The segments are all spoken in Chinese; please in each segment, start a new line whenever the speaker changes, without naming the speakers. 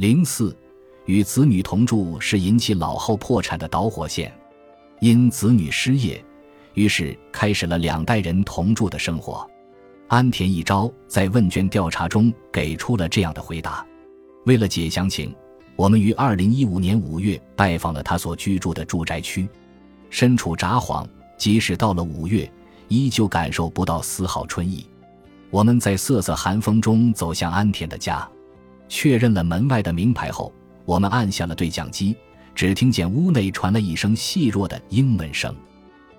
零四，与子女同住是引起老后破产的导火线。因子女失业，于是开始了两代人同住的生活。安田一昭在问卷调查中给出了这样的回答：为了解详情，我们于二零一五年五月拜访了他所居住的住宅区。身处札幌，即使到了五月，依旧感受不到丝毫春意。我们在瑟瑟寒风中走向安田的家，确认了门外的名牌后，我们按下了对讲机。只听见屋内传来一声细弱的英文声。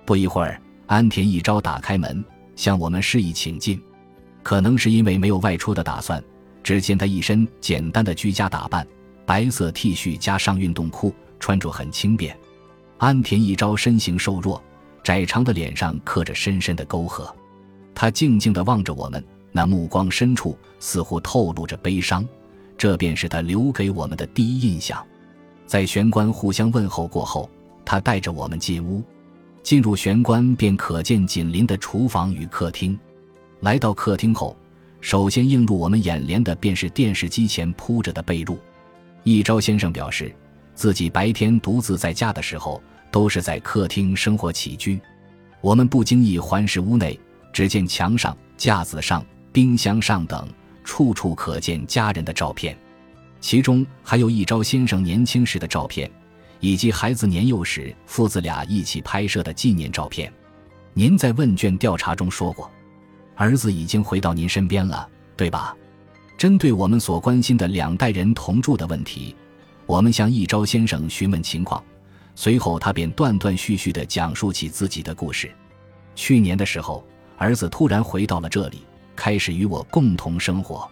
不一会儿，安田一招打开门，向我们示意请进。可能是因为没有外出的打算，只见他一身简单的居家打扮，白色 T 恤加上运动裤，穿着很轻便。安田一招身形瘦弱，窄长的脸上刻着深深的沟壑。他静静地望着我们，那目光深处似乎透露着悲伤。这便是他留给我们的第一印象。在玄关互相问候过后，他带着我们进屋。进入玄关，便可见紧邻的厨房与客厅。来到客厅后，首先映入我们眼帘的便是电视机前铺着的被褥。一朝先生表示，自己白天独自在家的时候，都是在客厅生活起居。我们不经意环视屋内，只见墙上、架子上、冰箱上等处处可见家人的照片，其中还有一朝先生年轻时的照片，以及孩子年幼时父子俩一起拍摄的纪念照片。您在问卷调查中说过。儿子已经回到您身边了，对吧？针对我们所关心的两代人同住的问题，我们向一昭先生询问情况，随后他便断断续续地讲述起自己的故事。去年的时候，儿子突然回到了这里，开始与我共同生活。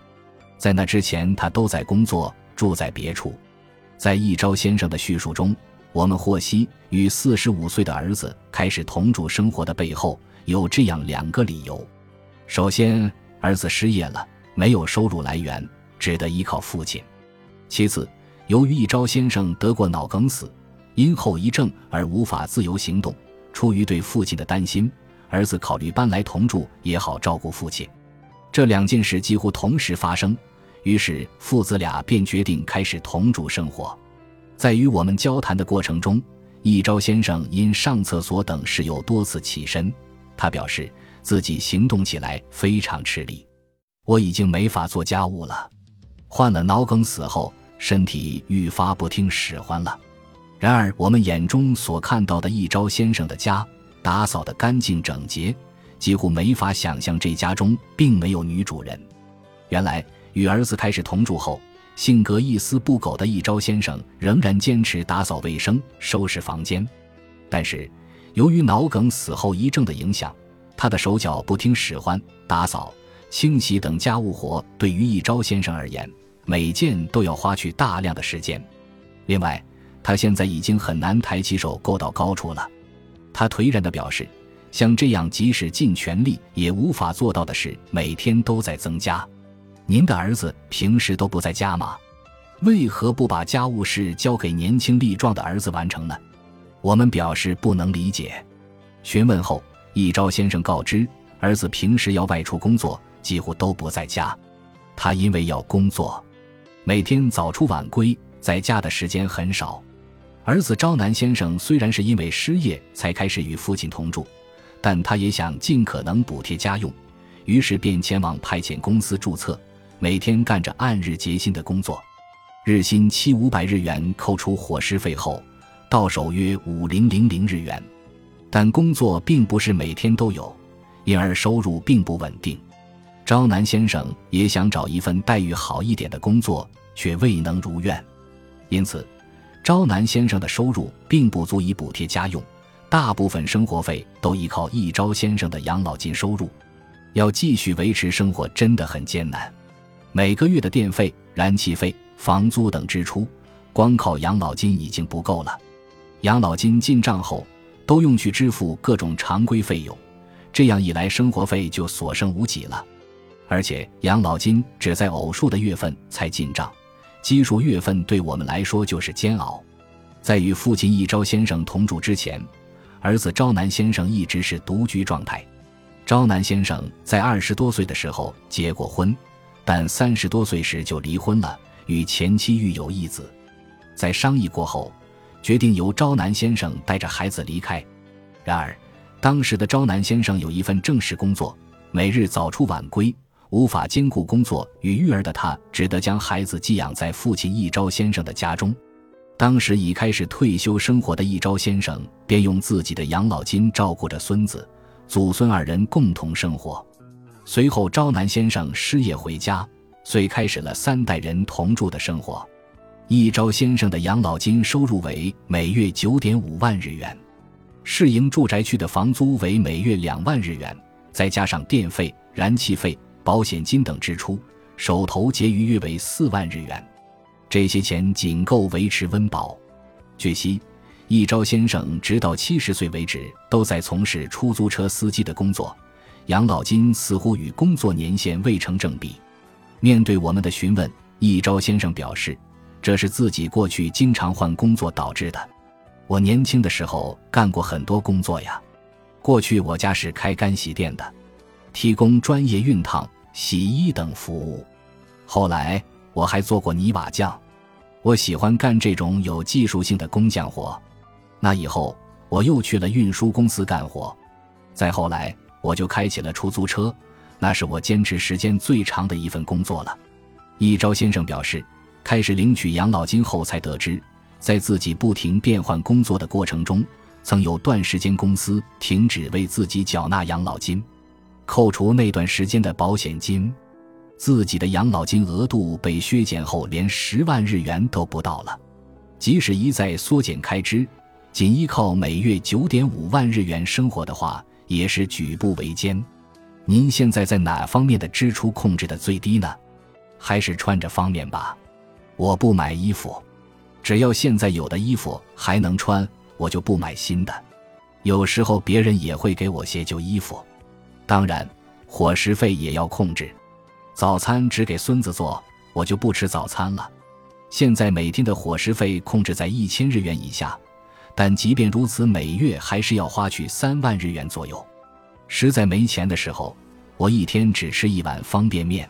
在那之前，他都在工作，住在别处。在一朝先生的叙述中，我们获悉，与四十五岁的儿子开始同住生活的背后有这样两个理由。首先，儿子失业了，没有收入来源，只得依靠父亲。其次，由于一朝先生得过脑梗死，因后遗症而无法自由行动。出于对父亲的担心，儿子考虑搬来同住，也好照顾父亲。这两件事几乎同时发生，于是父子俩便决定开始同住生活。在与我们交谈的过程中，一朝先生因上厕所等事又多次起身，他表示。自己行动起来非常吃力，我已经没法做家务了。患了脑梗死后，身体愈发不听使唤了。然而，我们眼中所看到的一朝先生的家打扫得干净整洁，几乎没法想象这家中并没有女主人。原来，与儿子开始同住后，性格一丝不苟的一朝先生仍然坚持打扫卫生、收拾房间。但是，由于脑梗死后遗症的影响，他的手脚不听使唤，打扫、清洗等家务活对于一朝先生而言，每件都要花去大量的时间。另外，他现在已经很难抬起手够到高处了。他颓然地表示，像这样即使尽全力也无法做到的事，每天都在增加。您的儿子平时都不在家吗？为何不把家务事交给年轻力壮的儿子完成呢？我们表示不能理解。询问后。一朝先生告知，儿子平时要外出工作，几乎都不在家。他因为要工作，每天早出晚归，在家的时间很少。儿子昭南先生虽然是因为失业才开始与父亲同住，但他也想尽可能补贴家用，于是便前往派遣公司注册，每天干着按日结薪的工作，日薪七五百日元，扣除伙食费后，到手约五零零零日元。但工作并不是每天都有，因而收入并不稳定。朝南先生也想找一份待遇好一点的工作，却未能如愿。因此，朝南先生的收入并不足以补贴家用，大部分生活费都依靠一朝先生的养老金收入。要继续维持生活真的很艰难，每个月的电费、燃气费、房租等支出，光靠养老金已经不够了。养老金进账后。都用去支付各种常规费用，这样一来，生活费就所剩无几了。而且养老金只在偶数的月份才进账，奇数月份对我们来说就是煎熬。在与父亲一朝先生同住之前，儿子朝南先生一直是独居状态。朝南先生在二十多岁的时候结过婚，但三十多岁时就离婚了，与前妻育有一子。在商议过后，决定由昭南先生带着孩子离开。然而，当时的昭南先生有一份正式工作，每日早出晚归，无法兼顾工作与育儿的他，只得将孩子寄养在父亲一昭先生的家中。当时已开始退休生活的一昭先生，便用自己的养老金照顾着孙子、祖孙二人共同生活。随后，昭南先生失业回家，遂开始了三代人同住的生活。一昭先生的养老金收入为每月九点五万日元，市营住宅区的房租为每月两万日元，再加上电费、燃气费、保险金等支出，手头结余约为四万日元。这些钱仅够维持温饱。据悉，一昭先生直到七十岁为止都在从事出租车司机的工作，养老金似乎与工作年限未成正比。面对我们的询问，一昭先生表示，这是自己过去经常换工作导致的。我年轻的时候干过很多工作呀，过去我家是开干洗店的，提供专业熨烫、洗衣等服务。后来。我还做过泥瓦匠，我喜欢干这种有技术性的工匠活。那以后我又去了运输公司干活，再后来我就开起了出租车，那是我坚持时间最长的一份工作了。一昭先生表示，开始领取养老金后才得知，在自己不停变换工作的过程中，曾有段时间公司停止为自己缴纳养老金，扣除那段时间的保险金。自己的养老金额度被削减后，连十万日元都不到了。即使一再缩减开支，仅依靠每月九点五万日元生活的话，也是举步维艰。您现在在哪方面的支出控制的最低呢？还是穿着方面吧。我不买衣服，只要现在有的衣服还能穿，我就不买新的。有时候别人也会给我些旧衣服。当然，伙食费也要控制。早餐只给孙子做，我就不吃早餐了。现在每天的伙食费控制在一千日元以下，但即便如此，每月还是要花去三万日元左右。实在没钱的时候，我一天只吃一碗方便面。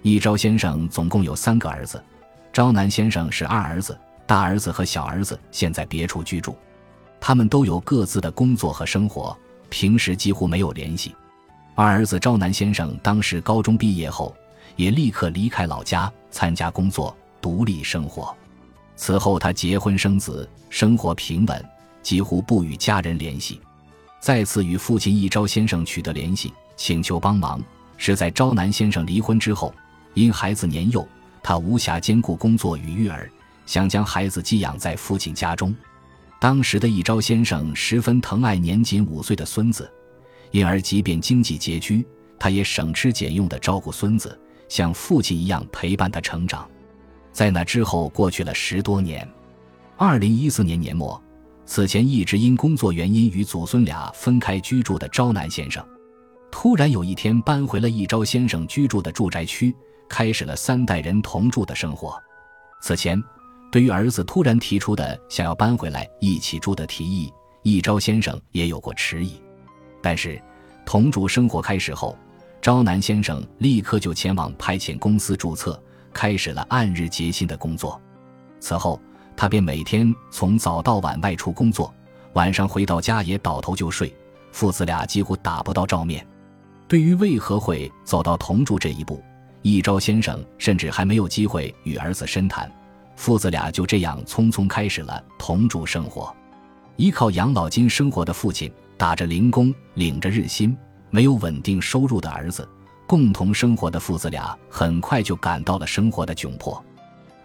一昭先生总共有三个儿子，昭南先生是二儿子，大儿子和小儿子现在别处居住，他们都有各自的工作和生活，平时几乎没有联系。二儿子昭南先生当时高中毕业后，也立刻离开老家参加工作，独立生活。此后他结婚生子，生活平稳，几乎不与家人联系。再次与父亲一昭先生取得联系，请求帮忙，是在昭南先生离婚之后。因孩子年幼，他无暇兼顾工作与育儿，想将孩子寄养在父亲家中。当时的一昭先生十分疼爱年仅五岁的孙子。因而，即便经济拮据，他也省吃俭用地照顾孙子，像父亲一样陪伴他成长。在那之后，过去了十多年。二零一四年年末，此前一直因工作原因与祖孙俩分开居住的昭南先生，突然有一天搬回了一昭先生居住的住宅区，开始了三代人同住的生活。此前，对于儿子突然提出的想要搬回来一起住的提议，一昭先生也有过迟疑。但是，同住生活开始后，昭南先生立刻就前往派遣公司注册，开始了按日结薪的工作。此后，他便每天从早到晚外出工作，晚上回到家也倒头就睡，父子俩几乎打不到照面。对于为何会走到同住这一步，一昭先生甚至还没有机会与儿子深谈，父子俩就这样匆匆开始了同住生活。依靠养老金生活的父亲。打着零工，领着日薪，没有稳定收入的儿子，共同生活的父子俩，很快就感到了生活的窘迫。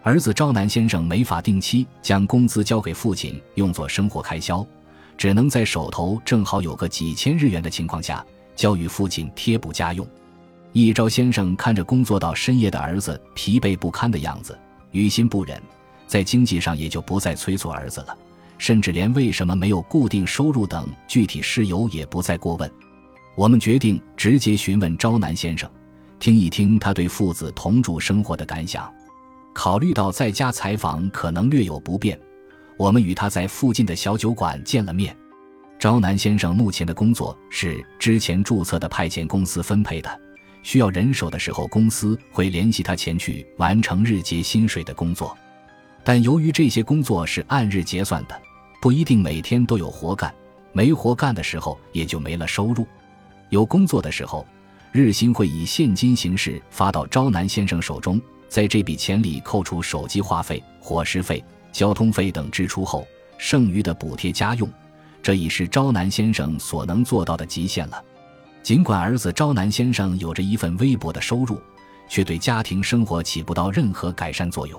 儿子昭南先生没法定期将工资交给父亲用作生活开销，只能在手头正好有个几千日元的情况下，交予父亲贴补家用。一昭先生看着工作到深夜的儿子疲惫不堪的样子，于心不忍，在经济上也就不再催促儿子了。甚至连为什么没有固定收入等具体事由也不再过问。我们决定直接询问昭南先生，听一听他对父子同住生活的感想。考虑到在家采访可能略有不便，我们与他在附近的小酒馆见了面。昭南先生目前的工作是之前注册的派遣公司分配的，需要人手的时候，公司会联系他前去完成日结薪水的工作。但由于这些工作是按日结算的，不一定每天都有活干，没活干的时候也就没了收入。有工作的时候，日薪会以现金形式发到招南先生手中，在这笔钱里扣除手机话费、伙食费、交通费等支出后，剩余的补贴家用。这已是招南先生所能做到的极限了。尽管儿子招南先生有着一份微薄的收入，却对家庭生活起不到任何改善作用。